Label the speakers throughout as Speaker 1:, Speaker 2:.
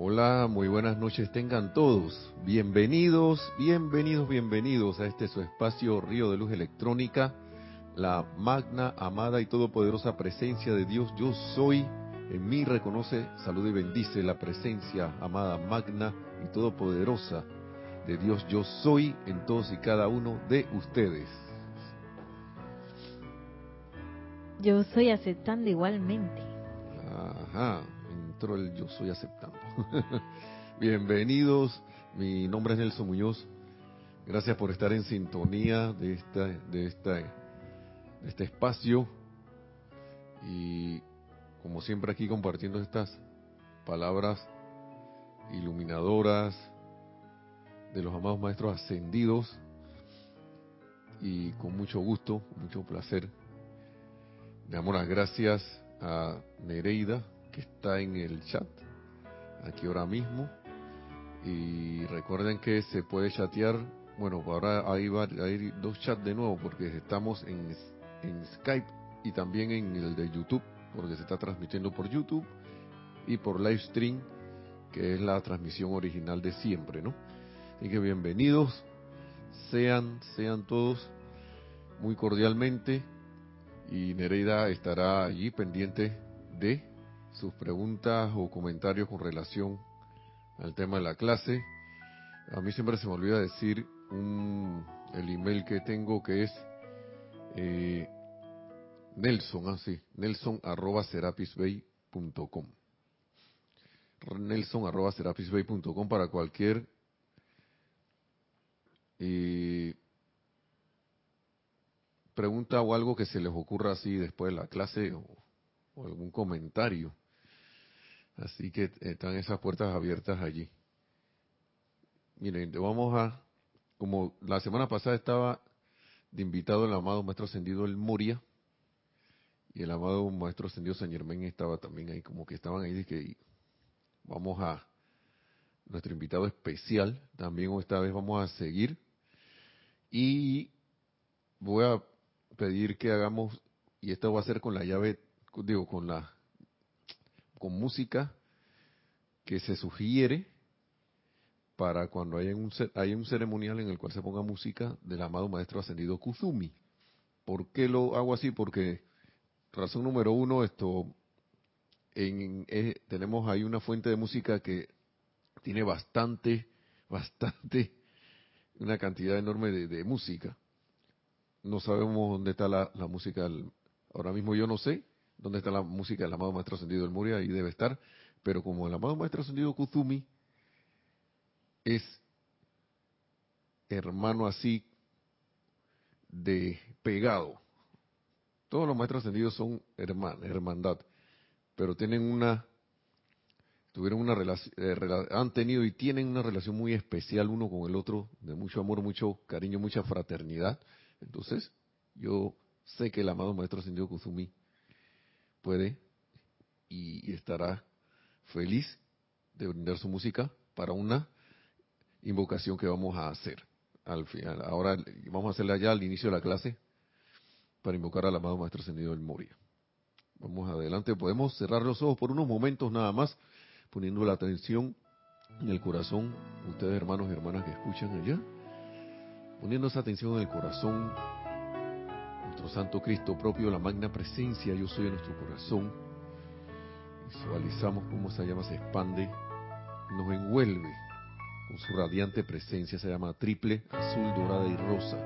Speaker 1: Hola, muy buenas noches tengan todos. Bienvenidos, bienvenidos, bienvenidos a este su espacio Río de Luz Electrónica, la magna, amada y todopoderosa presencia de Dios. Yo soy, en mí reconoce, saluda y bendice la presencia, amada, magna y todopoderosa de Dios. Yo soy en todos y cada uno de ustedes.
Speaker 2: Yo soy aceptando igualmente.
Speaker 1: Ajá, el yo soy aceptando. Bienvenidos, mi nombre es Nelson Muñoz. Gracias por estar en sintonía de esta, de esta, de este espacio y como siempre aquí compartiendo estas palabras iluminadoras de los amados maestros ascendidos y con mucho gusto, mucho placer. Le damos las gracias a Nereida está en el chat aquí ahora mismo. Y recuerden que se puede chatear. Bueno, ahora hay, hay dos chats de nuevo porque estamos en, en Skype y también en el de YouTube, porque se está transmitiendo por YouTube y por live stream, que es la transmisión original de siempre, ¿no? Así que bienvenidos, sean, sean todos muy cordialmente y Nereida estará allí pendiente de sus preguntas o comentarios con relación al tema de la clase. A mí siempre se me olvida decir un, el email que tengo que es eh, Nelson, así, ah, Nelson arroba serapisbay.com. Nelson arroba serapisbay.com para cualquier eh, pregunta o algo que se les ocurra así después de la clase o algún comentario. Así que están esas puertas abiertas allí. Miren, vamos a, como la semana pasada estaba de invitado el amado Maestro Ascendido El Moria, y el amado Maestro Ascendido San Germán estaba también ahí, como que estaban ahí, de que vamos a, nuestro invitado especial, también esta vez vamos a seguir, y voy a pedir que hagamos, y esto va a ser con la llave, digo, con la con música que se sugiere para cuando haya un, hay un ceremonial en el cual se ponga música del amado Maestro Ascendido Kuzumi. ¿Por qué lo hago así? Porque, razón número uno, esto, en, eh, tenemos ahí una fuente de música que tiene bastante, bastante, una cantidad enorme de, música. No sabemos dónde está la, la música, ahora mismo yo no sé, dónde está la música del amado Maestro Ascendido del Moria, y debe estar, pero como el amado Maestro Ascendido Kuzumi es hermano así de pegado, todos los Maestros Ascendidos son herman, hermandad, pero tienen una, tuvieron una relación, eh, han tenido y tienen una relación muy especial uno con el otro, de mucho amor, mucho cariño, mucha fraternidad. Entonces, yo sé que el amado Maestro Ascendido Kuzumi puede y estará feliz de brindar su música para una invocación que vamos a hacer al final. Ahora vamos a hacerla ya al inicio de la clase para invocar al amado Maestro Ascendido del Moria. Vamos adelante, podemos cerrar los ojos por unos momentos nada más, poniendo la atención en el corazón, ustedes hermanos y hermanas que escuchan allá, poniendo esa atención en el corazón nuestro Santo Cristo propio, la magna presencia, yo soy en nuestro corazón. Visualizamos cómo esa llama se expande, nos envuelve con su radiante presencia, se llama triple, azul, dorada y rosa.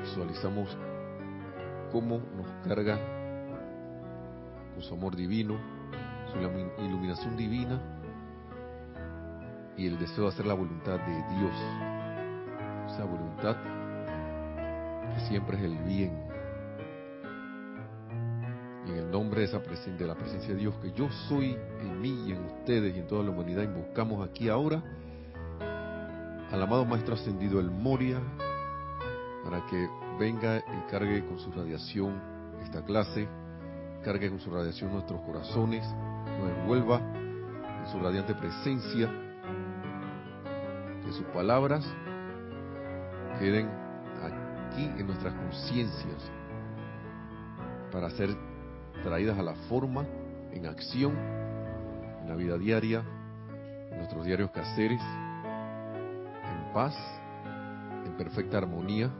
Speaker 1: Visualizamos cómo nos carga con su amor divino, su iluminación divina y el deseo de hacer la voluntad de Dios. Esa voluntad siempre es el bien. Y en el nombre de, esa de la presencia de Dios, que yo soy en mí y en ustedes y en toda la humanidad, invocamos aquí ahora al amado Maestro Ascendido el Moria, para que venga y cargue con su radiación esta clase, cargue con su radiación nuestros corazones, nos envuelva en su radiante presencia, que sus palabras queden aquí en nuestras conciencias para ser traídas a la forma, en acción, en la vida diaria, en nuestros diarios caseres, en paz, en perfecta armonía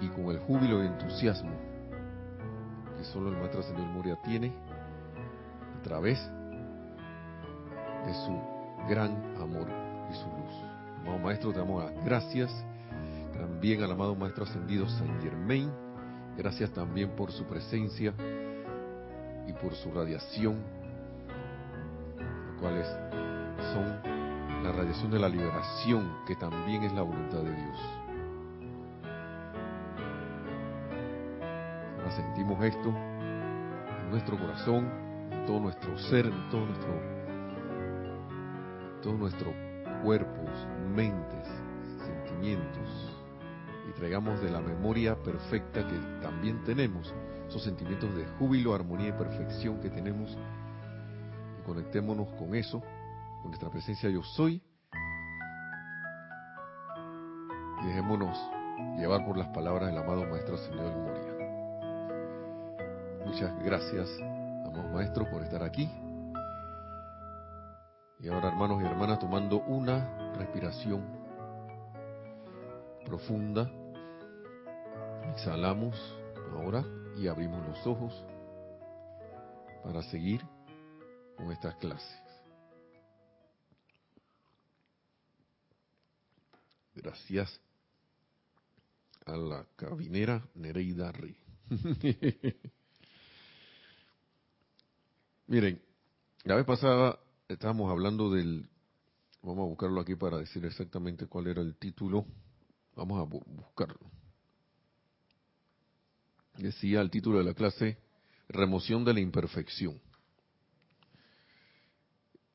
Speaker 1: y con el júbilo y entusiasmo que solo el Maestro Señor Moria tiene a través de su gran amor y su luz. Amado Maestro, te damos las gracias también al amado Maestro Ascendido Saint Germain. Gracias también por su presencia y por su radiación, cuales son la radiación de la liberación, que también es la voluntad de Dios. Ahora sentimos esto en nuestro corazón, en todo nuestro ser, en todo nuestro, todo nuestro cuerpos, mentes, sentimientos, y traigamos de la memoria perfecta que también tenemos, esos sentimientos de júbilo, armonía y perfección que tenemos, y conectémonos con eso, con nuestra presencia yo soy, y dejémonos llevar por las palabras del amado Maestro Señor Moria. Muchas gracias, amados maestros, por estar aquí. Y ahora, hermanos y hermanas, tomando una respiración profunda, exhalamos ahora y abrimos los ojos para seguir con estas clases. Gracias a la cabinera Nereida Rey. Miren, la vez pasada estábamos hablando del, vamos a buscarlo aquí para decir exactamente cuál era el título, vamos a buscarlo. Decía el título de la clase, remoción de la imperfección.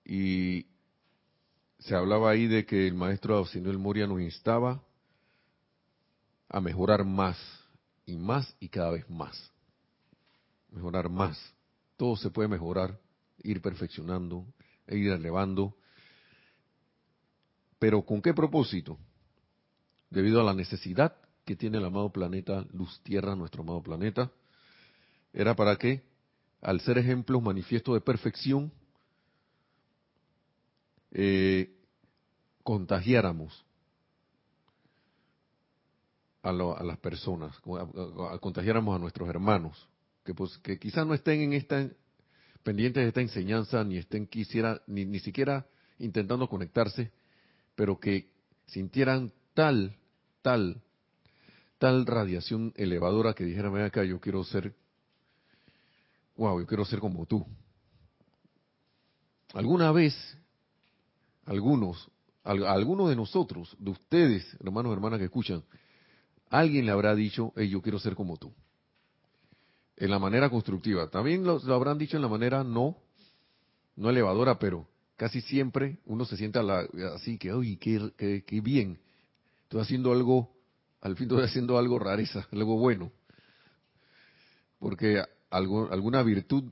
Speaker 1: Y se hablaba ahí de que el maestro Auxilio Moria nos instaba a mejorar más y más y cada vez más. Mejorar más. Todo se puede mejorar, ir perfeccionando, e ir elevando. Pero ¿con qué propósito? Debido a la necesidad que tiene el amado planeta Luz Tierra, nuestro amado planeta, era para que, al ser ejemplos manifiestos de perfección, eh, contagiáramos a, las personas, contagiáramos a nuestros hermanos, que, pues, que quizás no estén en esta pendientes de esta enseñanza, ni estén quisiera, ni, ni siquiera intentando conectarse, pero que sintieran tal, tal, tal radiación elevadora que dijeran, ven acá, yo quiero ser, wow, yo quiero ser como tú. Alguna vez, algunos, algunos de nosotros, de ustedes, hermanos y hermanas que escuchan, alguien le habrá dicho, hey, yo quiero ser como tú en la manera constructiva. También lo, habrán dicho en la manera no, no elevadora, pero casi siempre uno se sienta así que, uy, qué, qué, bien, estoy haciendo algo, al fin estoy haciendo algo rareza, algo bueno. Porque algo, alguna virtud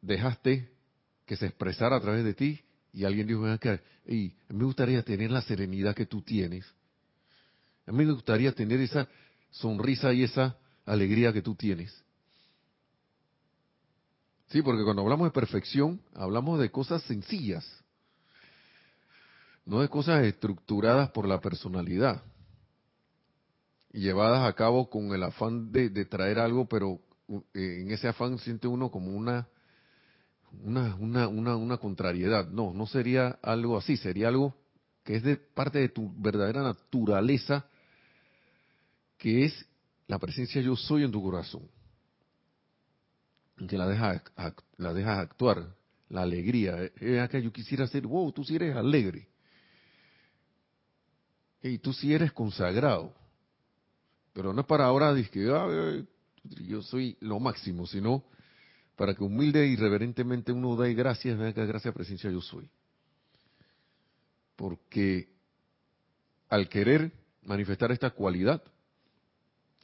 Speaker 1: dejaste que se expresara a través de ti y alguien dijo, que y me gustaría tener la serenidad que tú tienes. A mí me gustaría tener esa sonrisa y esa alegría que tú tienes. Sí, porque cuando hablamos de perfección, hablamos de cosas sencillas, no de cosas estructuradas por la personalidad llevadas a cabo con el afán de, traer algo, pero eh, en ese afán siente uno como una, una, una, una, contrariedad. No, no sería algo así, sería algo que es de parte de tu verdadera naturaleza, que es la presencia yo soy en tu corazón que la dejas la dejas actuar, la alegría. Es que yo quisiera ser, wow, tú sí eres alegre. Y tú sí eres consagrado. Pero no es para ahora que yo soy lo máximo, sino para que humilde y reverentemente uno dé gracias, que gracias presencia yo soy. Porque al querer manifestar esta cualidad,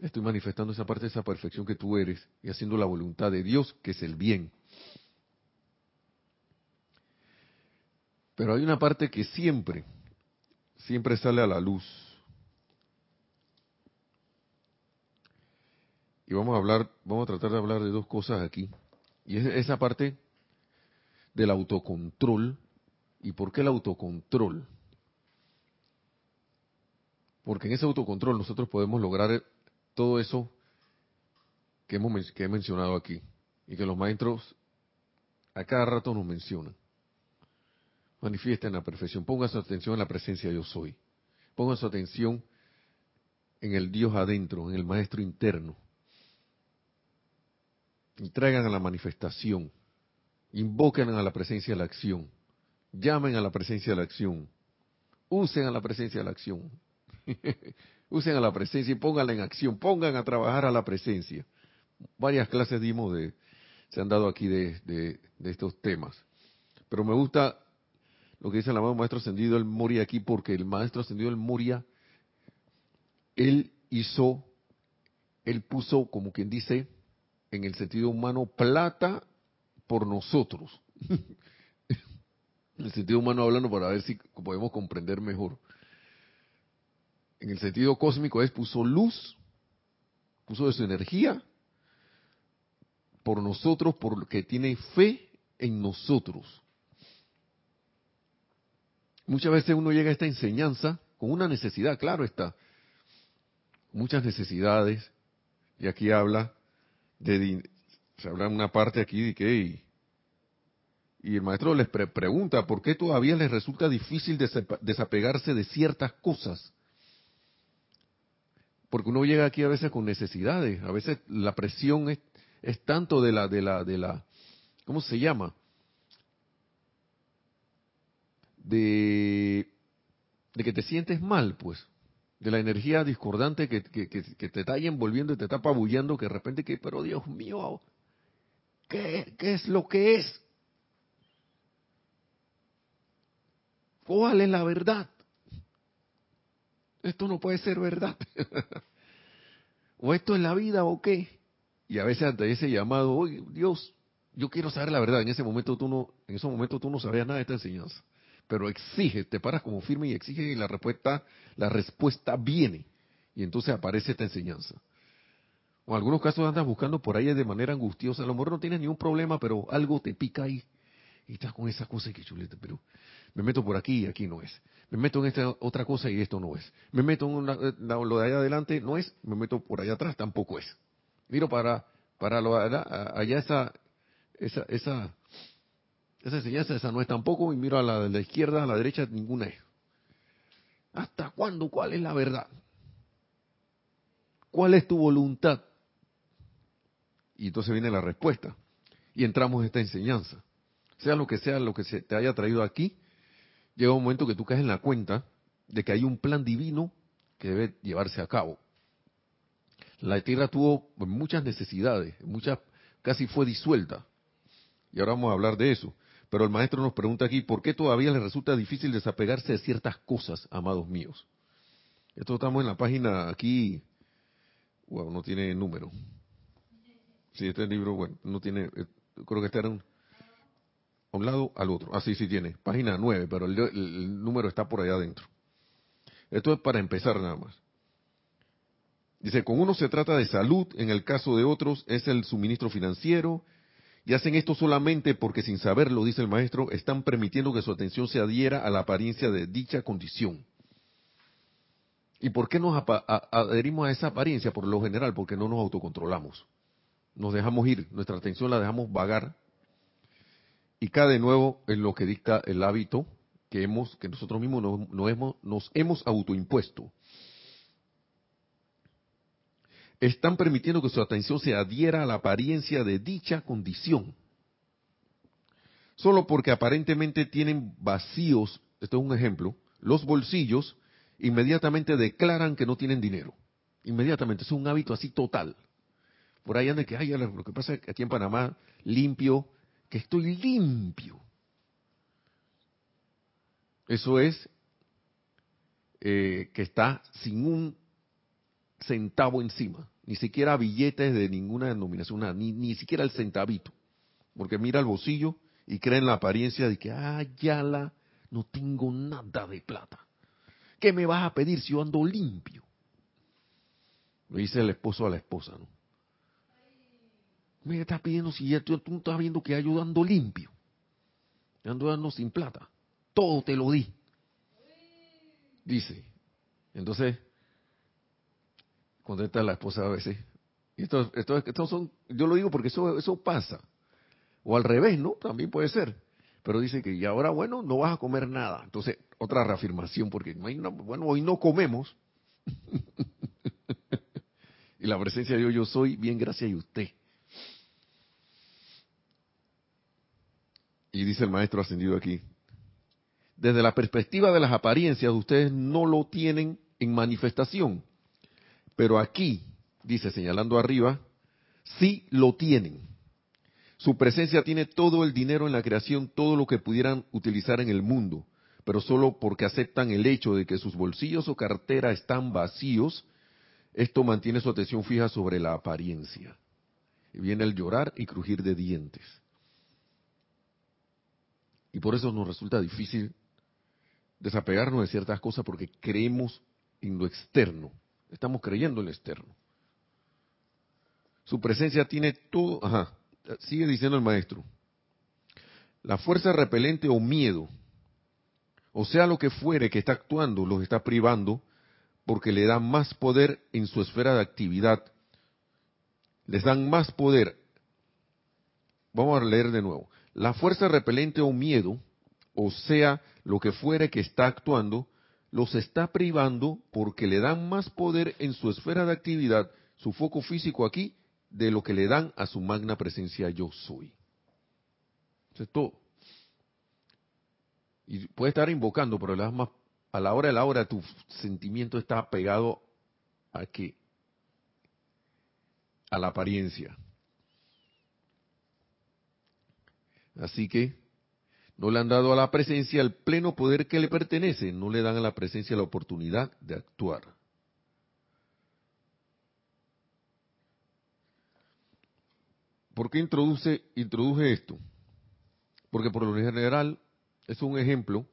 Speaker 1: Estoy manifestando esa parte de esa perfección que tú eres y haciendo la voluntad de Dios, que es el bien. Pero hay una parte que siempre, siempre sale a la luz. Y vamos a hablar, vamos a tratar de hablar de dos cosas aquí. Y es esa parte del autocontrol. ¿Y por qué el autocontrol? Porque en ese autocontrol nosotros podemos lograr todo eso que, hemos, que he mencionado aquí y que los maestros a cada rato nos mencionan. Manifiesten la perfección, pongan su atención en la presencia de yo soy, pongan su atención en el Dios adentro, en el Maestro interno, y traigan a la manifestación, invoquen a la presencia de la acción, llamen a la presencia de la acción, usen a la presencia de la acción, usen a la presencia y pónganla en acción, pongan a trabajar a la presencia. Varias clases dimos de, se han dado aquí de, estos temas. Pero me gusta lo que dice el amado Maestro Ascendido el Moria aquí, porque el Maestro Ascendido el Moria, él hizo, él puso, como quien dice, en el sentido humano, plata por nosotros. en el sentido humano hablando para ver si podemos comprender mejor. En el sentido cósmico es puso luz, puso de su energía por nosotros, porque tiene fe en nosotros. Muchas veces uno llega a esta enseñanza con una necesidad, claro está, muchas necesidades, y aquí habla de, se habla una parte aquí de que, y, el maestro les pregunta, ¿por qué todavía les resulta difícil desapegarse de ciertas cosas? Porque uno llega aquí a veces con necesidades, a veces la presión es es tanto de la, de la, de la, ¿cómo se llama? De, de que te sientes mal, pues, de la energía discordante que, que, que, te está envolviendo y te está apabullando, que de repente que, pero Dios mío, ¿qué, qué es lo que es? ¿Cuál es la verdad? Esto no puede ser verdad. ¿O esto es la vida o qué? Y a veces ante ese llamado, oye, Dios, yo quiero saber la verdad. En ese momento tú no, en ese momento tú no sabías nada de esta enseñanza. Pero exige, te paras como firme y exige y la respuesta, la respuesta viene. Y entonces aparece esta enseñanza. O en algunos casos andas buscando por ahí de manera angustiosa. A lo mejor no tienes ningún problema, pero algo te pica ahí. Y estás con esa cosa que chuleta, pero me meto por aquí y aquí no es. Me meto en esta otra cosa y esto no es. Me meto en lo de allá adelante, no es. Me meto por allá atrás, tampoco es miro para, para lo, allá esa, esa, esa, esa enseñanza, esa no es tampoco, y miro a la la izquierda, a la derecha, ninguna es. ¿Hasta cuándo? ¿Cuál es la verdad? ¿Cuál es tu voluntad? Y entonces viene la respuesta. Y entramos en esta enseñanza. Sea lo que sea lo que se te haya traído aquí, llega un momento que tú caes en la cuenta de que hay un plan divino que debe llevarse a cabo la tierra tuvo muchas necesidades, muchas casi fue disuelta. Y ahora vamos a hablar de eso. Pero el maestro nos pregunta aquí, ¿por qué todavía les resulta difícil desapegarse de ciertas cosas, amados míos? Esto estamos en la página aquí, wow, no tiene número. Sí, este libro, bueno, no tiene, eh, creo que está un, a un lado al otro. Ah, sí, sí tiene, página 9, pero el número está por allá adentro. Esto es para empezar nada más. Dice, con uno se trata de salud, en el caso de otros es el suministro financiero, y hacen esto solamente porque sin saberlo, dice el maestro, están permitiendo que su atención se adhiera a la apariencia de dicha condición. ¿Y por qué nos adherimos a esa apariencia? Por lo general, porque no nos autocontrolamos. Nos dejamos ir, nuestra atención la dejamos vagar y cae de nuevo en lo que dicta el hábito que hemos, que nosotros mismos nos, hemos, nos hemos autoimpuesto están permitiendo que su atención se adhiera a la apariencia de dicha condición. Solo porque aparentemente tienen vacíos, esto es un ejemplo, los bolsillos, inmediatamente declaran que no tienen dinero. Inmediatamente, es un hábito así total. Por ahí anda que, ay, lo que pasa aquí en Panamá, limpio, que estoy limpio. Eso es eh, que está sin un centavo encima, ni siquiera billetes de ninguna denominación, ni, ni siquiera el centavito, porque mira el bolsillo y cree en la apariencia de que, ah, ya la, no tengo nada de plata. ¿Qué me vas a pedir si yo ando limpio? Le dice el esposo a la esposa, ¿no? Me estás pidiendo si ya tú, estás viendo que yo ando limpio. ando dando sin plata. Todo te lo di. Dice. Entonces, contesta la esposa a veces. Y esto, esto, esto son, yo lo digo porque eso, eso pasa. O al revés, ¿no? También puede ser. Pero dice que y ahora, bueno, no vas a comer nada. Entonces, otra reafirmación, porque no bueno, hoy no comemos. y la presencia de Dios, yo soy, bien gracias a usted. Y dice el maestro ascendido aquí, desde la perspectiva de las apariencias, ustedes no lo tienen en manifestación. Pero aquí, dice señalando arriba, sí lo tienen. Su presencia tiene todo el dinero en la creación, todo lo que pudieran utilizar en el mundo, pero solo porque aceptan el hecho de que sus bolsillos o cartera están vacíos, esto mantiene su atención fija sobre la apariencia. Y viene el llorar y crujir de dientes. Y por eso nos resulta difícil desapegarnos de ciertas cosas porque creemos en lo externo. Estamos creyendo en lo externo. Su presencia tiene todo, ajá, sigue diciendo el maestro, la fuerza repelente o miedo, o sea lo que fuere que está actuando, los está privando porque le dan más poder en su esfera de actividad. Les dan más poder. Vamos a leer de nuevo. La fuerza repelente o miedo, o sea lo que fuere que está actuando, los está privando porque le dan más poder en su esfera de actividad, su foco físico aquí, de lo que le dan a su magna presencia yo soy. Eso es todo. Y puede estar invocando, pero a la hora de la hora tu sentimiento está pegado a qué? A la apariencia. Así que no le han dado a la presencia el pleno poder que le pertenece, no le dan a la presencia la oportunidad de actuar. ¿Por qué introduce, introduje esto? Porque por lo general es un ejemplo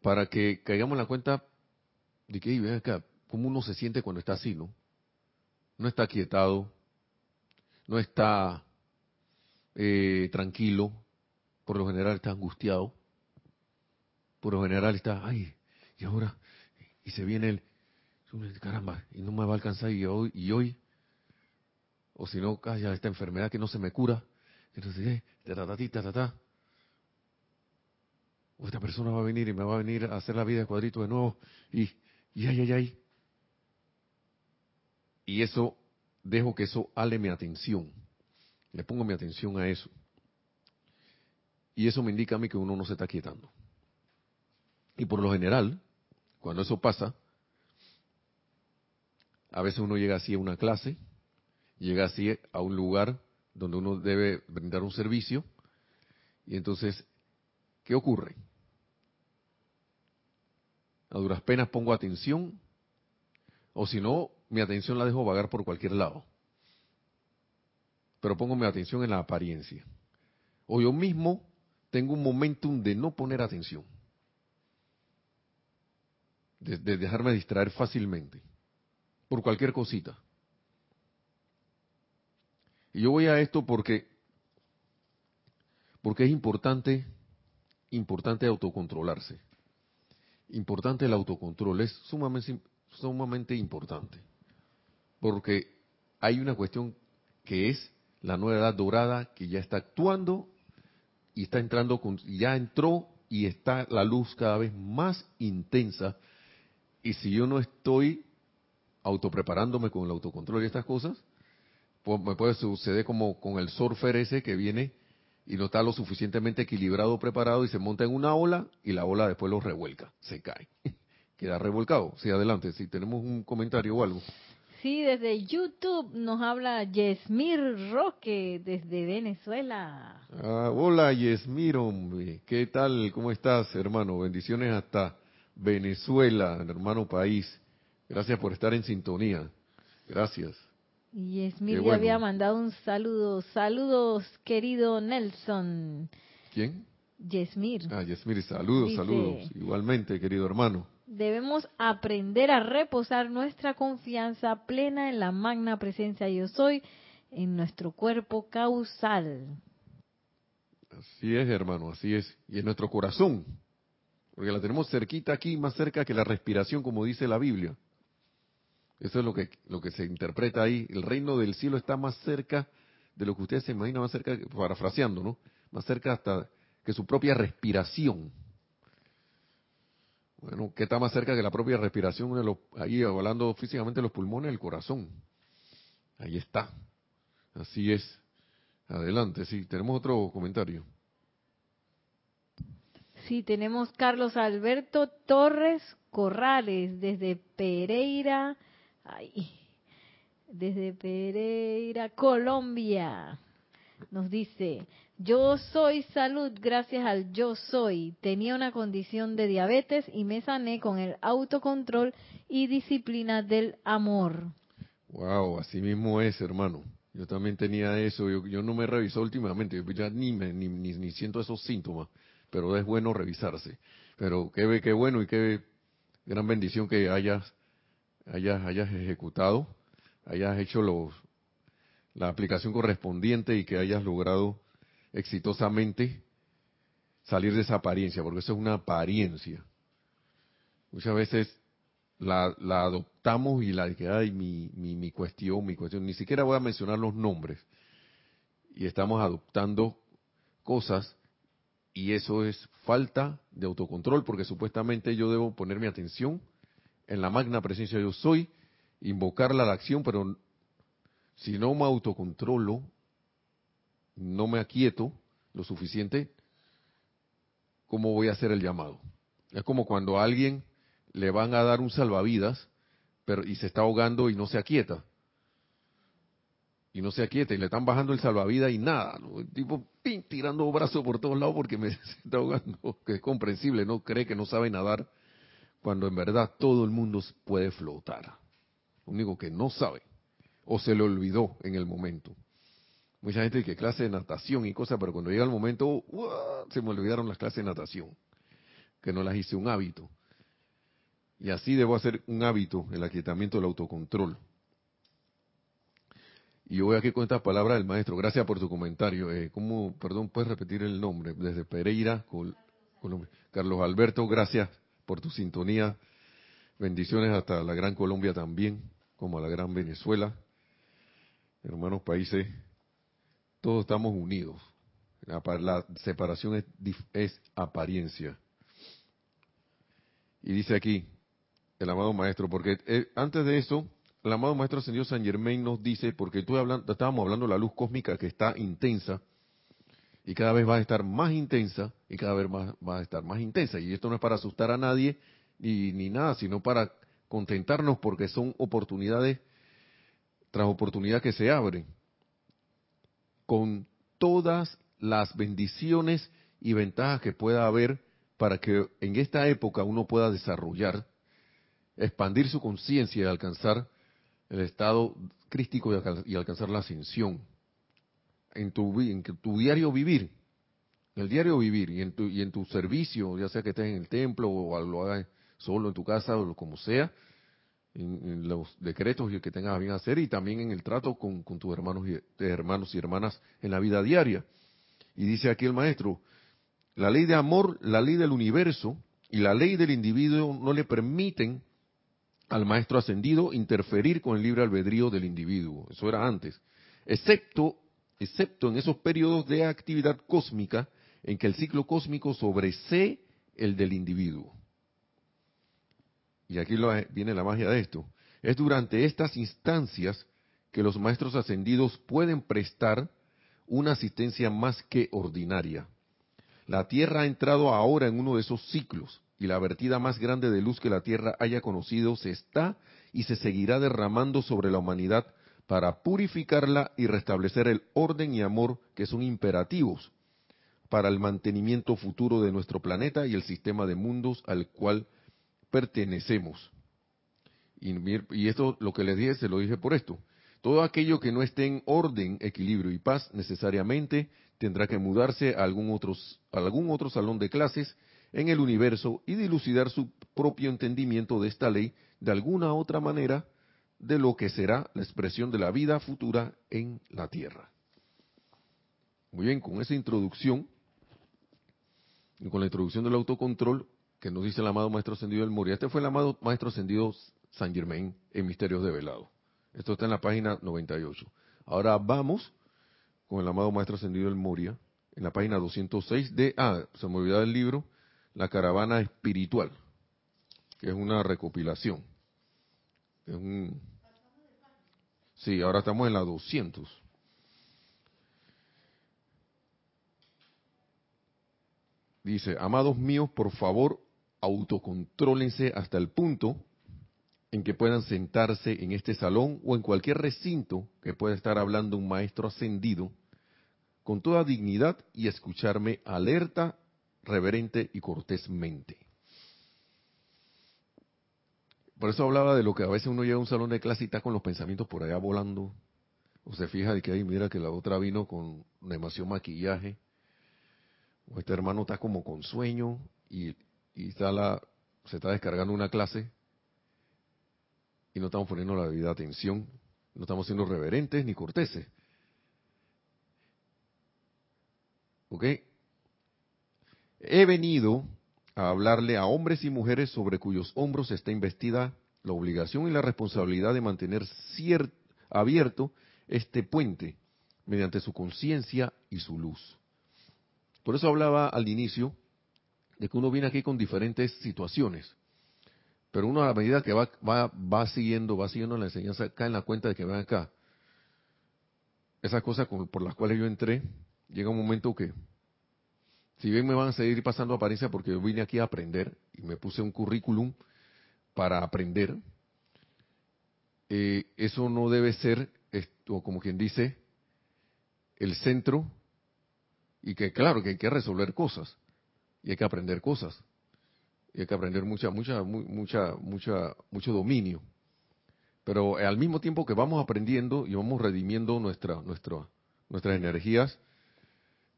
Speaker 1: para que caigamos en la cuenta de que, ven acá, cómo uno se siente cuando está así, ¿no? No está quietado, no está eh, tranquilo, por lo general está angustiado, por lo general está, ay, y ahora, y se viene el, caramba, y no me va a alcanzar, y hoy, y hoy o si no, calla esta enfermedad que no se me cura, entonces, eh, ta, O esta persona va a venir y me va a venir a hacer la vida de cuadrito de nuevo, y, y ay, ay, ay. Y eso, dejo que eso ale mi atención. Le pongo mi atención a eso. Y eso me indica a mí que uno no se está quietando. Y por lo general, cuando eso pasa, a veces uno llega así a una clase, llega así a un lugar donde uno debe brindar un servicio y entonces, ¿qué ocurre? A duras penas pongo atención o si no, mi atención la dejo vagar por cualquier lado. Pero pongo mi atención en la apariencia. O yo mismo tengo un momentum de no poner atención. De, de dejarme distraer fácilmente. Por cualquier cosita. Y yo voy a esto porque, porque es importante, importante autocontrolarse. Importante el autocontrol, es sumamente, sumamente importante. Porque hay una cuestión que es la nueva edad dorada que ya está actuando y está entrando, con, ya entró y está la luz cada vez más intensa. Y si yo no estoy autopreparándome con el autocontrol y estas cosas, me puede suceder como con el surfer ese que viene y no está lo suficientemente equilibrado, preparado y se monta en una ola y la ola después lo revuelca, se cae, queda revolcado. Sí, adelante, si tenemos un comentario o algo.
Speaker 2: Sí, desde YouTube nos habla Yesmir Roque desde Venezuela.
Speaker 1: Ah, hola Yesmir, hombre. ¿Qué tal? ¿Cómo estás, hermano? Bendiciones hasta Venezuela, hermano país. Gracias por estar en sintonía. Gracias.
Speaker 2: Y Esmir ya había mandado un saludo. Saludos, querido Nelson.
Speaker 1: ¿Quién?
Speaker 2: Yesmir.
Speaker 1: Ah, Yesmir, saludos, saludos. Igualmente, querido hermano.
Speaker 2: Debemos aprender a reposar nuestra confianza plena en la magna presencia yo soy en nuestro cuerpo causal.
Speaker 1: Así es, hermano, así es. Y en nuestro corazón, porque la tenemos cerquita aquí, más cerca que la respiración, como dice la Biblia. Eso es lo que, lo que se interpreta ahí. El reino del cielo está más cerca de lo que ustedes se imaginan, más cerca, parafraseando, ¿no? Más cerca hasta que su propia respiración. Bueno, ¿qué está más cerca que la propia respiración? ahí hablando físicamente los pulmones, el corazón. Ahí está. Así es. Adelante, sí. Tenemos otro comentario.
Speaker 2: Sí, tenemos Carlos Alberto Torres Corrales desde Pereira, ay, desde Pereira, Colombia. Nos dice, yo soy salud gracias al yo soy. Tenía una condición de diabetes y me sané con el autocontrol y disciplina del amor.
Speaker 1: Wow, así mismo es, hermano. Yo también tenía eso. Yo, no me revisó últimamente. Ya ni, me, ni, ni siento esos síntomas pero es bueno revisarse. Pero qué, qué bueno y qué gran bendición que hayas, hayas, hayas ejecutado, hayas hecho los, la aplicación correspondiente y que hayas logrado exitosamente salir de esa apariencia, porque eso es una apariencia. Muchas veces la, la adoptamos y la que hay mi, mi, mi cuestión, mi cuestión, ni siquiera voy a mencionar los nombres. Y estamos adoptando cosas y eso es falta de autocontrol porque supuestamente yo debo poner mi atención en la magna presencia yo soy, invocarla a la acción, pero si no me autocontrolo, no me aquieto lo suficiente, ¿cómo voy a hacer el llamado? Es como cuando a alguien le van a dar un salvavidas pero, y se está ahogando y no se aquieta y no se aquieta y le están bajando el salvavidas y nada, tipo tirando brazos por todos lados porque me está ahogando, que es comprensible, no cree que no sabe nadar, cuando en verdad todo el mundo puede flotar. Lo único que no sabe o se le olvidó en el momento. Mucha gente dice que clase de natación y cosas, pero cuando llega el momento, se me olvidaron las clases de natación, que no las hice un hábito. Y así debo hacer un hábito, el aquietamiento del autocontrol y yo voy aquí con estas palabras del maestro. Gracias por tu comentario. Eh, ¿Cómo, perdón, puedes repetir el nombre? Desde Pereira, Colombia. Carlos Alberto, gracias por tu sintonía. Bendiciones hasta la Gran Colombia también, como a la Gran Venezuela. Hermanos países, todos estamos unidos. La, separación es, es apariencia. Y dice aquí, el amado maestro, porque eh, antes de eso, el amado Maestro Ascendido San Germain nos dice, porque tú hablando, estábamos hablando de la luz cósmica que está intensa, y cada vez va a estar más intensa, y cada vez más, va a estar más intensa. Y esto no es para asustar a nadie, ni, ni nada, sino para contentarnos porque son oportunidades tras oportunidad que se abren, con todas las bendiciones y ventajas que pueda haber para que en esta época uno pueda desarrollar, expandir su conciencia y alcanzar el estado crístico y alcanzar la ascensión. En tu, diario vivir, en el diario vivir y en tu, y en tu servicio, ya sea que estés en el templo o lo hagas solo en tu casa o como sea, en, los decretos que tengas bien hacer y también en el trato con, tus hermanos y, hermanos y hermanas en la vida diaria. Y dice aquí el maestro, la ley de amor, la ley del universo y la ley del individuo no le permiten al maestro ascendido interferir con el libre albedrío del individuo. Eso era antes. Excepto, excepto en esos periodos de actividad cósmica en que el ciclo cósmico sobresee el del individuo. Y aquí viene la magia de esto. Es durante estas instancias que los maestros ascendidos pueden prestar una asistencia más que ordinaria. La Tierra ha entrado ahora en uno de esos ciclos y la vertida más grande de luz que la tierra haya conocido se está y se seguirá derramando sobre la humanidad para purificarla y restablecer el orden y amor que son imperativos para el mantenimiento futuro de nuestro planeta y el sistema de mundos al cual pertenecemos. Y, esto lo que les dije, se lo dije por esto. Todo aquello que no esté en orden, equilibrio y paz necesariamente tendrá que mudarse a algún otro, a algún otro salón de clases en el universo y dilucidar su propio entendimiento de esta ley de alguna otra manera de lo que será la expresión de la vida futura en la Tierra. Muy bien, con esa introducción y con la introducción del autocontrol que nos dice el amado Maestro Ascendido del Moria. Este fue el amado Maestro Ascendido San Germain en Misterios de Velado. Esto está en la página 98. Ahora vamos con el amado Maestro Ascendido del Moria en la página 206 de, ah, se me olvidó el libro, La Caravana Espiritual, que es una recopilación. Sí, ahora estamos en la 200. Dice, amados míos, por favor, autocontrólense hasta el punto en que puedan sentarse en este salón o en cualquier recinto que pueda estar hablando un maestro ascendido con toda dignidad y escucharme alerta, reverente y cortésmente. Por eso hablaba de lo que a veces uno llega a un salón de clase y está con los pensamientos por allá volando. O se fija de que ahí mira que la otra vino con demasiado maquillaje. O este hermano está como con sueño y, y está la, se está descargando una clase y no estamos poniendo la debida atención, no estamos siendo reverentes ni corteses. ¿Ok? He venido a hablarle a hombres y mujeres sobre cuyos hombros está investida la obligación y la responsabilidad de mantener abierto este puente mediante su conciencia y su luz. Por eso hablaba al inicio de que uno viene aquí con diferentes situaciones. Pero uno a la medida que va, va, va siguiendo, va siguiendo la enseñanza, cae en la cuenta de que ven acá. Esas cosas por las cuales yo entré, llega un momento que, si bien me van a seguir pasando apariencia porque yo vine aquí a aprender y me puse un currículum para aprender, eh, eso no debe ser, como quien dice, el centro y que claro que hay que resolver cosas y hay que aprender cosas y hay que aprender mucha, mucha, mucha, mucha, mucho dominio. Pero al mismo tiempo que vamos aprendiendo y vamos redimiendo nuestra, nuestra, nuestras energías,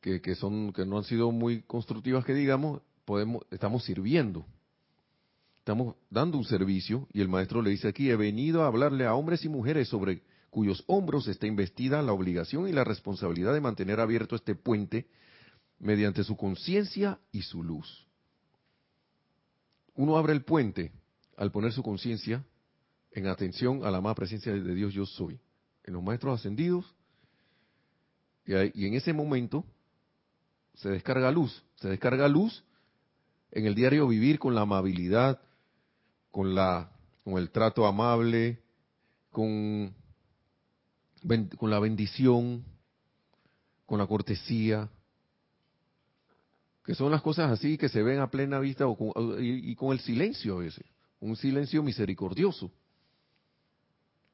Speaker 1: que, que, son, que no han sido muy constructivas, que digamos, podemos, estamos sirviendo. Estamos dando un servicio y el maestro le dice aquí, he venido a hablarle a hombres y mujeres sobre cuyos hombros está investida la obligación y la responsabilidad de mantener abierto este puente mediante su conciencia y su luz. Uno abre el puente al poner su conciencia en atención a la más presencia de Dios yo soy, en los maestros ascendidos, y, en ese momento se descarga luz, se descarga luz en el diario vivir con la amabilidad, con la con el trato amable, con, con la bendición, con la cortesía, que son las cosas así que se ven a plena vista y, con el silencio a veces, un silencio misericordioso,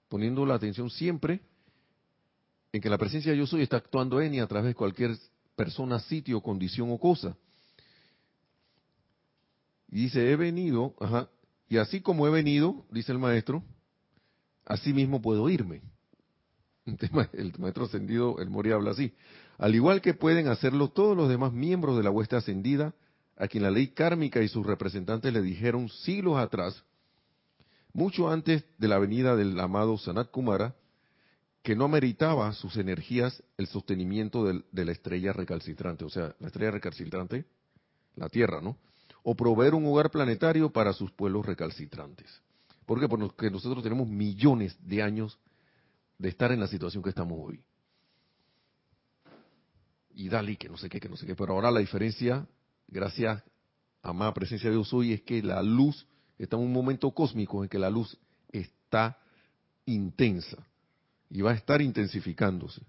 Speaker 1: poniendo la atención siempre en que la presencia de yo soy está actuando en y a través de cualquier persona, sitio, condición o cosa. Y dice, he venido, ajá, y así como he venido, dice el maestro, así mismo puedo irme. El maestro ascendido, el Moria habla así al igual que pueden hacerlo todos los demás miembros de la hueste ascendida, a quien la ley kármica y sus representantes le dijeron siglos atrás, mucho antes de la venida del amado Sanat Kumara, que no meritaba sus energías el sostenimiento de, la estrella recalcitrante, o sea, la estrella recalcitrante, la Tierra, ¿no? O proveer un hogar planetario para sus pueblos recalcitrantes. ¿Por qué? Porque nosotros tenemos millones de años de estar en la situación que estamos hoy y dale, que no sé qué, que no sé qué. Pero ahora la diferencia, gracias a más presencia de Dios hoy, es que la luz está en un momento cósmico en que la luz está intensa y va a estar intensificándose.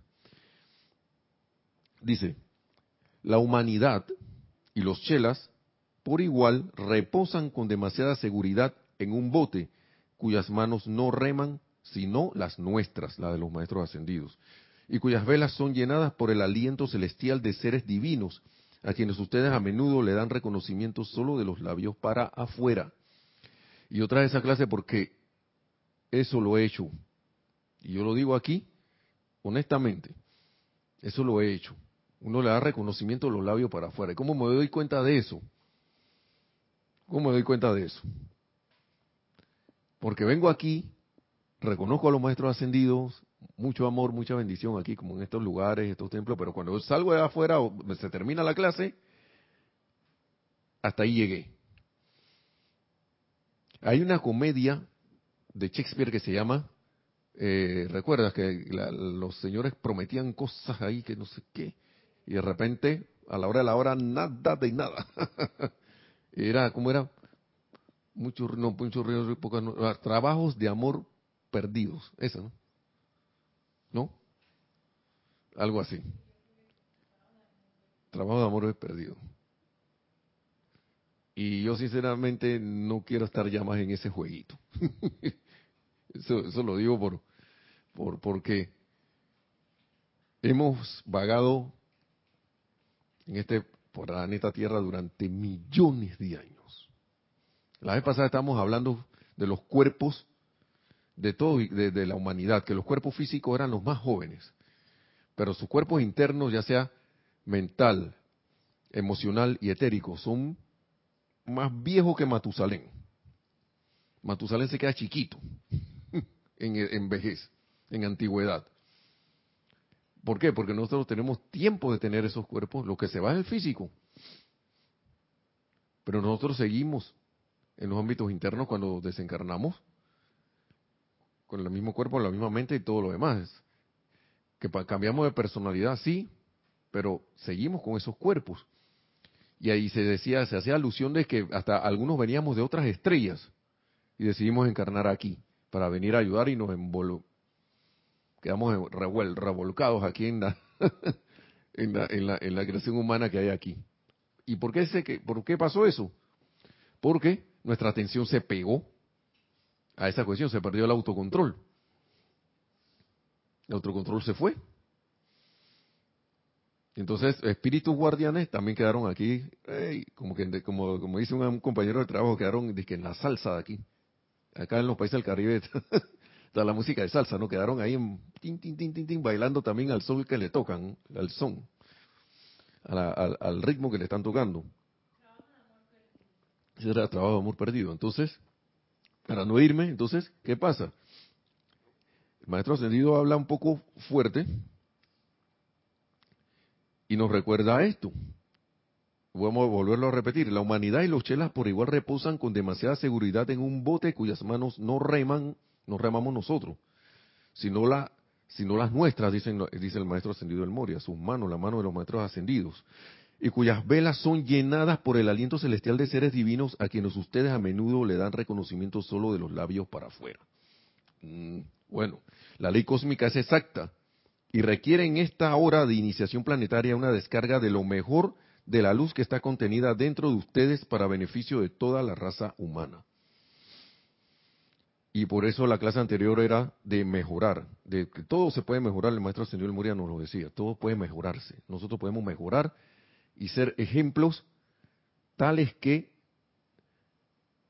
Speaker 1: Dice, la humanidad y los chelas por igual reposan con demasiada seguridad en un bote cuyas manos no reman sino las nuestras, la de los maestros ascendidos y cuyas velas son llenadas por el aliento celestial de seres divinos, a quienes ustedes a menudo le dan reconocimiento solo de los labios para afuera. Y yo traje esa clase porque eso lo he hecho. Y yo lo digo aquí, honestamente, eso lo he hecho. Uno le da reconocimiento de los labios para afuera. ¿Y cómo me doy cuenta de eso? ¿Cómo me doy cuenta de eso? Porque vengo aquí, reconozco a los maestros ascendidos, mucho amor, mucha bendición aquí, como en estos lugares, estos templos, pero cuando salgo de afuera o se termina la clase, hasta ahí llegué. Hay una comedia de Shakespeare que se llama, eh, recuerdas que los señores prometían cosas ahí que no sé qué, y de repente, a la hora de la hora, nada de nada. era, ¿cómo era? Mucho, no, mucho no, trabajos de amor perdidos, eso, ¿no? ¿No? Algo así. Trabajo de amor es perdido. Y yo sinceramente no quiero estar ya más en ese jueguito. eso, eso, lo digo por, por porque hemos vagado en este planeta Tierra durante millones de años. La vez pasada estábamos hablando de los cuerpos de todo de, de la humanidad, que los cuerpos físicos eran los más jóvenes, pero sus cuerpos internos, ya sea mental, emocional y etérico, son más viejos que Matusalén. Matusalén se queda chiquito en, en vejez, en antigüedad. ¿Por qué? Porque nosotros tenemos tiempo de tener esos cuerpos, lo que se va es el físico. Pero nosotros seguimos en los ámbitos internos cuando desencarnamos con el mismo cuerpo, la misma mente y todo lo demás. Que cambiamos de personalidad, sí, pero seguimos con esos cuerpos. Y ahí se decía, se hacía alusión de que hasta algunos veníamos de otras estrellas y decidimos encarnar aquí para venir a ayudar y nos envol quedamos revolcados aquí en la, en la, en la, en la creación humana que hay aquí. ¿Y por qué, que, por qué pasó eso? Porque nuestra atención se pegó a esa cuestión, se perdió el autocontrol. El autocontrol se fue. Entonces, espíritus guardianes también quedaron aquí, como, que, como, como dice un, compañero de trabajo, quedaron en la salsa de aquí. Acá en los países del Caribe está la música de salsa, ¿no? Quedaron ahí en, tin, tin, tin, tin, bailando también al sol que le tocan, al son, al, al, ritmo que le están tocando. Ese era trabajo de amor perdido. Entonces, para no irme, entonces, ¿qué pasa? El maestro ascendido habla un poco fuerte y nos recuerda esto. Vamos a volverlo a repetir. La humanidad y los chelas por igual reposan con demasiada seguridad en un bote cuyas manos no reman, no remamos nosotros, sino, la, sino las nuestras, dicen, dice el maestro ascendido del Moria, sus manos, la mano de los maestros ascendidos y cuyas velas son llenadas por el aliento celestial de seres divinos a quienes ustedes a menudo le dan reconocimiento solo de los labios para afuera. Mm, bueno, la ley cósmica es exacta y requiere en esta hora de iniciación planetaria una descarga de lo mejor de la luz que está contenida dentro de ustedes para beneficio de toda la raza humana. Y por eso la clase anterior era de mejorar, de que todo se puede mejorar, el maestro Señor Moria nos lo decía, todo puede mejorarse. Nosotros podemos mejorar y ser ejemplos tales que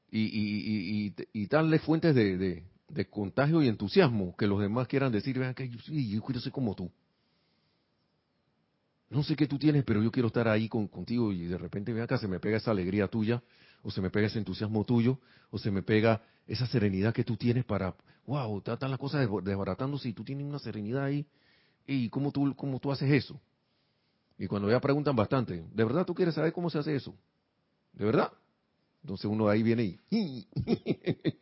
Speaker 1: y, y, tales fuentes de, contagio y entusiasmo que los demás quieran decir, vean que yo, yo quiero ser como tú. No sé qué tú tienes, pero yo quiero estar ahí con, contigo y de repente, vean acá, se me pega esa alegría tuya, o se me pega ese entusiasmo tuyo, o se me pega esa serenidad que tú tienes para, wow, están las cosas desbaratándose y tú tienes una serenidad ahí. ¿Y cómo tú, cómo tú haces eso? Y cuando ya preguntan bastante, ¿de verdad tú quieres saber cómo se hace eso? ¿De verdad? Entonces uno ahí viene y...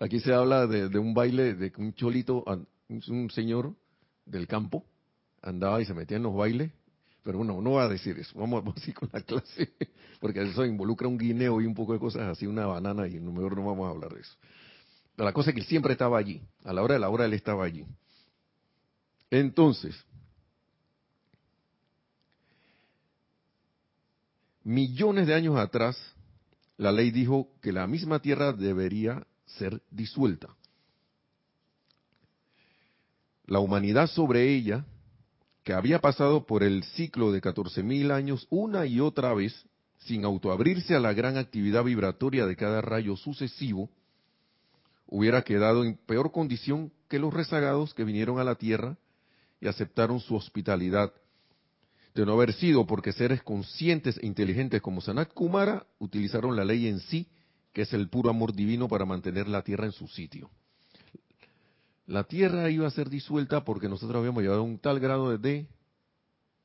Speaker 1: Aquí se habla de, un baile, de un cholito, un señor del campo, andaba y se metía en los bailes, pero bueno, no va a decir eso, vamos, a ir con la clase, porque eso involucra un guineo y un poco de cosas así, una banana, y mejor no vamos a hablar de eso. Pero la cosa es que él siempre estaba allí, a la hora de la hora él estaba allí. Entonces, Millones de años atrás, la ley dijo que la misma tierra debería ser disuelta. La humanidad sobre ella, que había pasado por el ciclo de 14.000 años una y otra vez, sin autoabrirse a la gran actividad vibratoria de cada rayo sucesivo, hubiera quedado en peor condición que los rezagados que vinieron a la tierra y aceptaron su hospitalidad de no haber sido porque seres conscientes e inteligentes como Sanat Kumara utilizaron la ley en sí, que es el puro amor divino para mantener la tierra en su sitio. La tierra iba a ser disuelta porque nosotros habíamos llegado a un tal grado de,